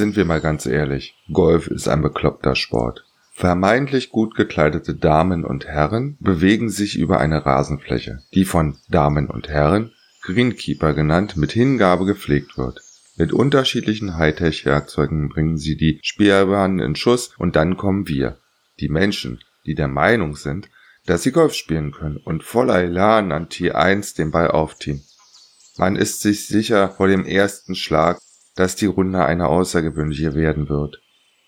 Sind wir mal ganz ehrlich, Golf ist ein bekloppter Sport. Vermeintlich gut gekleidete Damen und Herren bewegen sich über eine Rasenfläche, die von Damen und Herren, Greenkeeper genannt, mit Hingabe gepflegt wird. Mit unterschiedlichen Hightech-Werkzeugen bringen sie die Spielbahnen in Schuss und dann kommen wir, die Menschen, die der Meinung sind, dass sie Golf spielen können und voller Elan an Tee 1 den Ball aufziehen. Man ist sich sicher vor dem ersten Schlag, dass die Runde eine außergewöhnliche werden wird.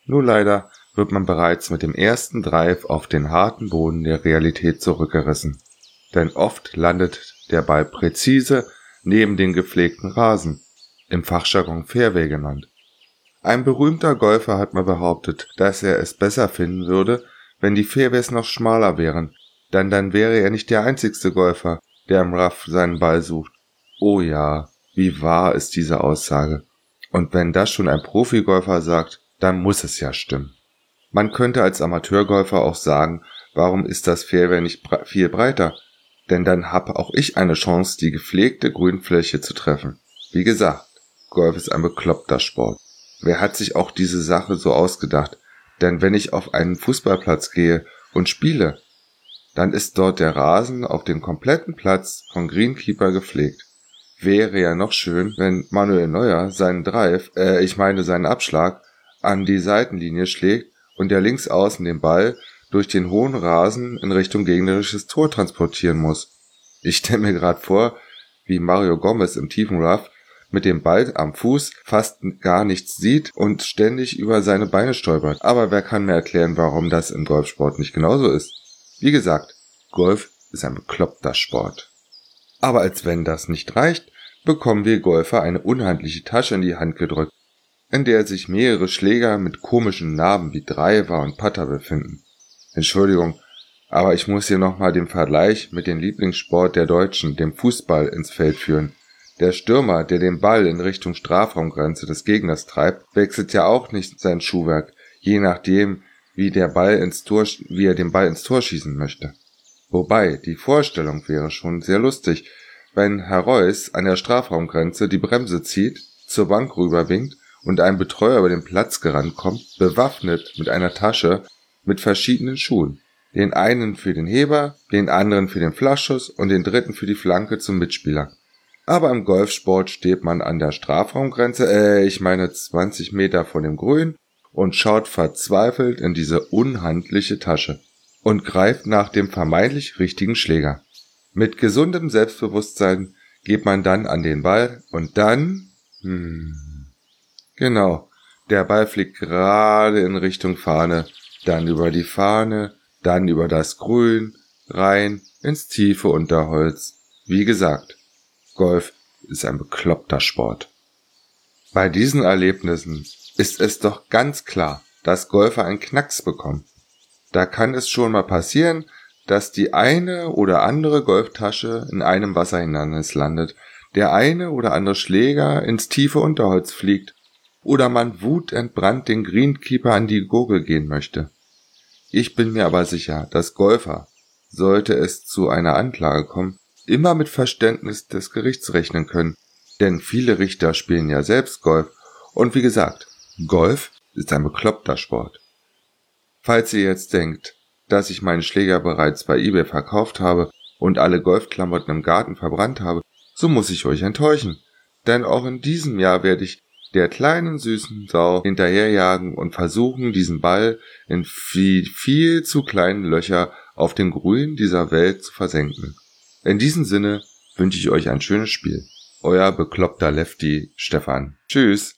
Nur leider wird man bereits mit dem ersten Drive auf den harten Boden der Realität zurückgerissen. Denn oft landet der Ball präzise neben den gepflegten Rasen, im Fachjargon Fairway genannt. Ein berühmter Golfer hat mal behauptet, dass er es besser finden würde, wenn die Fairways noch schmaler wären, denn dann wäre er nicht der einzigste Golfer, der im Rough seinen Ball sucht. Oh ja, wie wahr ist diese Aussage. Und wenn das schon ein Profigolfer sagt, dann muss es ja stimmen. Man könnte als Amateurgolfer auch sagen, warum ist das Fairway nicht viel breiter? Denn dann habe auch ich eine Chance, die gepflegte Grünfläche zu treffen. Wie gesagt, Golf ist ein bekloppter Sport. Wer hat sich auch diese Sache so ausgedacht? Denn wenn ich auf einen Fußballplatz gehe und spiele, dann ist dort der Rasen auf dem kompletten Platz von Greenkeeper gepflegt. Wäre ja noch schön, wenn Manuel Neuer seinen Drive, äh, ich meine seinen Abschlag, an die Seitenlinie schlägt und der links außen den Ball durch den hohen Rasen in Richtung gegnerisches Tor transportieren muss. Ich stelle mir gerade vor, wie Mario Gomez im tiefen Rough mit dem Ball am Fuß fast gar nichts sieht und ständig über seine Beine stolpert. Aber wer kann mir erklären, warum das im Golfsport nicht genauso ist? Wie gesagt, Golf ist ein bekloppter Sport. Aber als wenn das nicht reicht, bekommen wir Golfer eine unhandliche Tasche in die Hand gedrückt, in der sich mehrere Schläger mit komischen Narben wie Driver und Putter befinden. Entschuldigung, aber ich muss hier nochmal den Vergleich mit dem Lieblingssport der Deutschen, dem Fußball, ins Feld führen. Der Stürmer, der den Ball in Richtung Strafraumgrenze des Gegners treibt, wechselt ja auch nicht sein Schuhwerk, je nachdem, wie der Ball ins Tor, wie er den Ball ins Tor schießen möchte. Wobei, die Vorstellung wäre schon sehr lustig, wenn Herr Reuss an der Strafraumgrenze die Bremse zieht, zur Bank rüberwinkt und ein Betreuer über den Platz gerannt kommt, bewaffnet mit einer Tasche mit verschiedenen Schuhen. Den einen für den Heber, den anderen für den Flaschschuss und den dritten für die Flanke zum Mitspieler. Aber im Golfsport steht man an der Strafraumgrenze, äh, ich meine 20 Meter vor dem Grün und schaut verzweifelt in diese unhandliche Tasche und greift nach dem vermeintlich richtigen Schläger. Mit gesundem Selbstbewusstsein geht man dann an den Ball und dann, hm, Genau. Der Ball fliegt gerade in Richtung Fahne, dann über die Fahne, dann über das Grün, rein ins tiefe Unterholz. Wie gesagt, Golf ist ein bekloppter Sport. Bei diesen Erlebnissen ist es doch ganz klar, dass Golfer einen Knacks bekommen. Da kann es schon mal passieren, dass die eine oder andere Golftasche in einem Wasserhindernis landet, der eine oder andere Schläger ins tiefe Unterholz fliegt oder man wutentbrannt den Greenkeeper an die Gurgel gehen möchte. Ich bin mir aber sicher, dass Golfer, sollte es zu einer Anklage kommen, immer mit Verständnis des Gerichts rechnen können, denn viele Richter spielen ja selbst Golf und wie gesagt, Golf ist ein bekloppter Sport. Falls ihr jetzt denkt, dass ich meinen Schläger bereits bei eBay verkauft habe und alle Golfklamotten im Garten verbrannt habe, so muss ich euch enttäuschen. Denn auch in diesem Jahr werde ich der kleinen süßen Sau hinterherjagen und versuchen, diesen Ball in viel, viel zu kleinen Löcher auf den Grün dieser Welt zu versenken. In diesem Sinne wünsche ich euch ein schönes Spiel. Euer bekloppter Lefty Stefan. Tschüss.